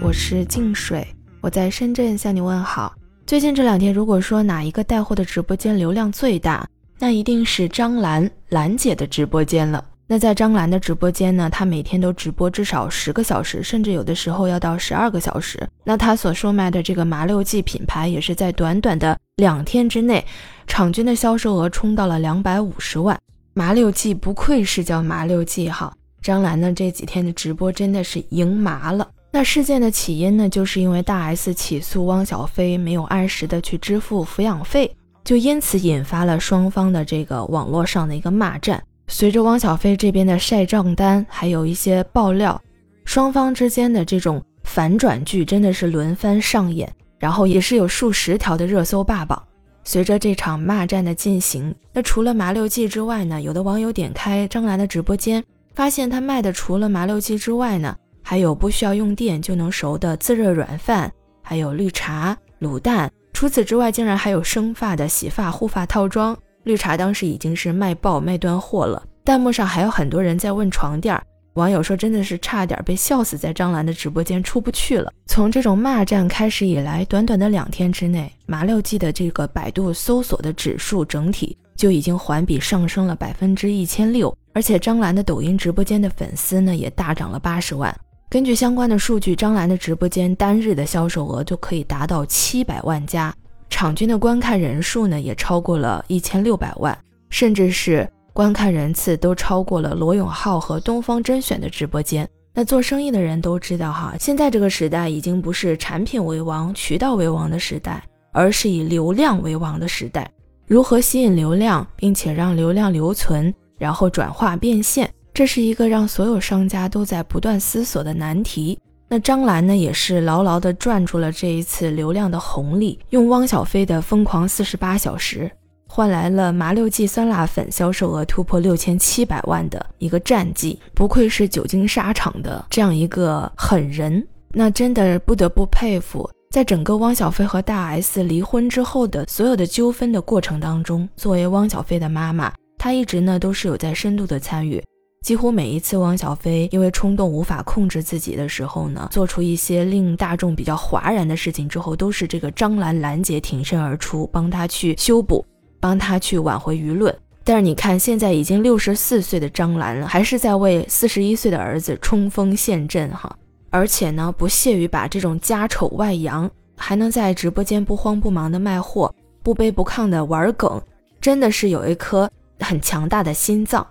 我是静水，我在深圳向你问好。最近这两天，如果说哪一个带货的直播间流量最大，那一定是张兰兰姐的直播间了。那在张兰的直播间呢，她每天都直播至少十个小时，甚至有的时候要到十二个小时。那她所售卖的这个麻六记品牌，也是在短短的两天之内，场均的销售额冲到了两百五十万。麻六记不愧是叫麻六记哈。张兰呢这几天的直播真的是赢麻了。那事件的起因呢，就是因为大 S 起诉汪小菲没有按时的去支付抚养费，就因此引发了双方的这个网络上的一个骂战。随着汪小菲这边的晒账单，还有一些爆料，双方之间的这种反转剧真的是轮番上演，然后也是有数十条的热搜霸榜。随着这场骂战的进行，那除了麻六记之外呢，有的网友点开张兰的直播间。发现他卖的除了麻六记之外呢，还有不需要用电就能熟的自热软饭，还有绿茶、卤蛋。除此之外，竟然还有生发的洗发护发套装。绿茶当时已经是卖爆卖断货了。弹幕上还有很多人在问床垫，网友说真的是差点被笑死在张兰的直播间出不去了。从这种骂战开始以来，短短的两天之内，麻六记的这个百度搜索的指数整体就已经环比上升了百分之一千六。而且张兰的抖音直播间的粉丝呢也大涨了八十万。根据相关的数据，张兰的直播间单日的销售额就可以达到七百万加，场均的观看人数呢也超过了一千六百万，甚至是观看人次都超过了罗永浩和东方甄选的直播间。那做生意的人都知道哈，现在这个时代已经不是产品为王、渠道为王的时代，而是以流量为王的时代。如何吸引流量，并且让流量留存？然后转化变现，这是一个让所有商家都在不断思索的难题。那张兰呢，也是牢牢地攥住了这一次流量的红利，用汪小菲的疯狂四十八小时，换来了麻六记酸辣粉销售额突破六千七百万的一个战绩。不愧是久经沙场的这样一个狠人，那真的不得不佩服。在整个汪小菲和大 S 离婚之后的所有的纠纷的过程当中，作为汪小菲的妈妈。她一直呢都是有在深度的参与，几乎每一次汪小菲因为冲动无法控制自己的时候呢，做出一些令大众比较哗然的事情之后，都是这个张兰兰姐挺身而出，帮他去修补，帮他去挽回舆论。但是你看，现在已经六十四岁的张兰还是在为四十一岁的儿子冲锋陷阵哈，而且呢不屑于把这种家丑外扬，还能在直播间不慌不忙的卖货，不卑不亢的玩梗，真的是有一颗。很强大的心脏，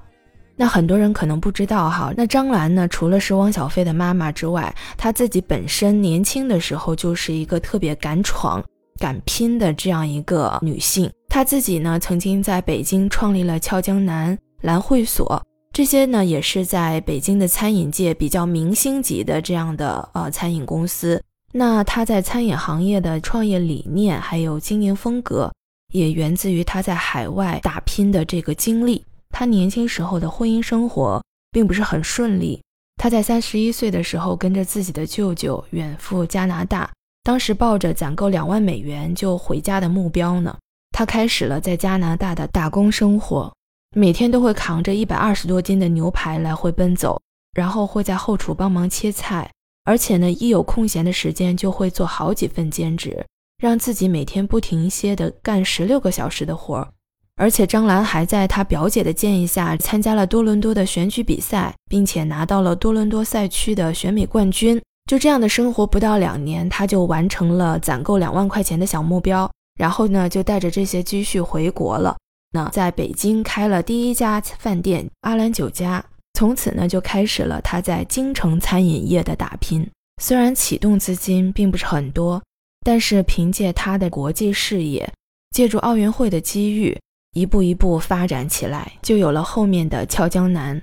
那很多人可能不知道哈。那张兰呢，除了是汪小菲的妈妈之外，她自己本身年轻的时候就是一个特别敢闯、敢拼的这样一个女性。她自己呢，曾经在北京创立了俏江南、兰会所，这些呢也是在北京的餐饮界比较明星级的这样的呃餐饮公司。那她在餐饮行业的创业理念还有经营风格。也源自于他在海外打拼的这个经历。他年轻时候的婚姻生活并不是很顺利。他在三十一岁的时候，跟着自己的舅舅远赴加拿大，当时抱着攒够两万美元就回家的目标呢。他开始了在加拿大的打工生活，每天都会扛着一百二十多斤的牛排来回奔走，然后会在后厨帮忙切菜，而且呢，一有空闲的时间就会做好几份兼职。让自己每天不停歇地干十六个小时的活儿，而且张兰还在她表姐的建议下参加了多伦多的选举比赛，并且拿到了多伦多赛区的选美冠军。就这样的生活，不到两年，她就完成了攒够两万块钱的小目标，然后呢，就带着这些积蓄回国了。那在北京开了第一家饭店阿兰酒家，从此呢，就开始了他在京城餐饮业的打拼。虽然启动资金并不是很多。但是凭借他的国际视野，借助奥运会的机遇，一步一步发展起来，就有了后面的俏江南。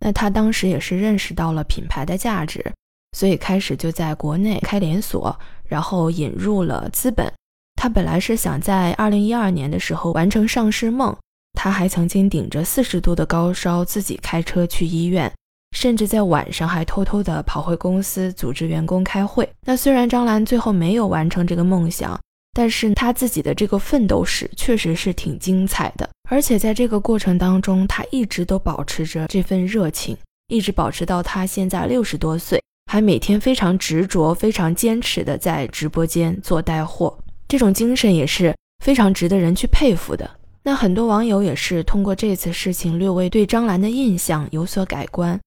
那他当时也是认识到了品牌的价值，所以开始就在国内开连锁，然后引入了资本。他本来是想在二零一二年的时候完成上市梦，他还曾经顶着四十度的高烧，自己开车去医院。甚至在晚上还偷偷的跑回公司组织员工开会。那虽然张兰最后没有完成这个梦想，但是她自己的这个奋斗史确实是挺精彩的。而且在这个过程当中，她一直都保持着这份热情，一直保持到她现在六十多岁还每天非常执着、非常坚持的在直播间做带货，这种精神也是非常值得人去佩服的。那很多网友也是通过这次事情，略微对张兰的印象有所改观，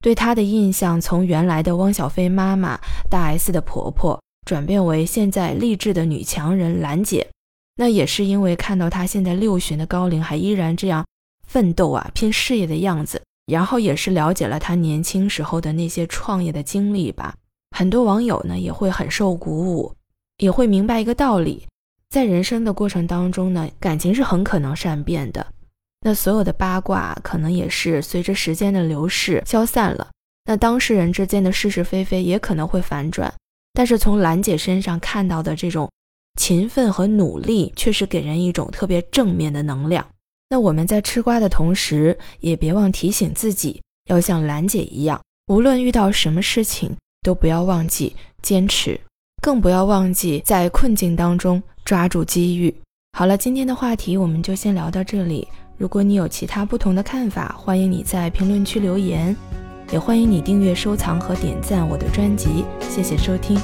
对她的印象从原来的汪小菲妈妈、大 S 的婆婆，转变为现在励志的女强人兰姐。那也是因为看到她现在六旬的高龄，还依然这样奋斗啊、拼事业的样子。然后也是了解了她年轻时候的那些创业的经历吧。很多网友呢也会很受鼓舞，也会明白一个道理：在人生的过程当中呢，感情是很可能善变的。那所有的八卦可能也是随着时间的流逝消散了。那当事人之间的是是非非也可能会反转。但是从兰姐身上看到的这种勤奋和努力，确实给人一种特别正面的能量。那我们在吃瓜的同时，也别忘提醒自己，要像兰姐一样，无论遇到什么事情，都不要忘记坚持，更不要忘记在困境当中抓住机遇。好了，今天的话题我们就先聊到这里。如果你有其他不同的看法，欢迎你在评论区留言，也欢迎你订阅、收藏和点赞我的专辑。谢谢收听。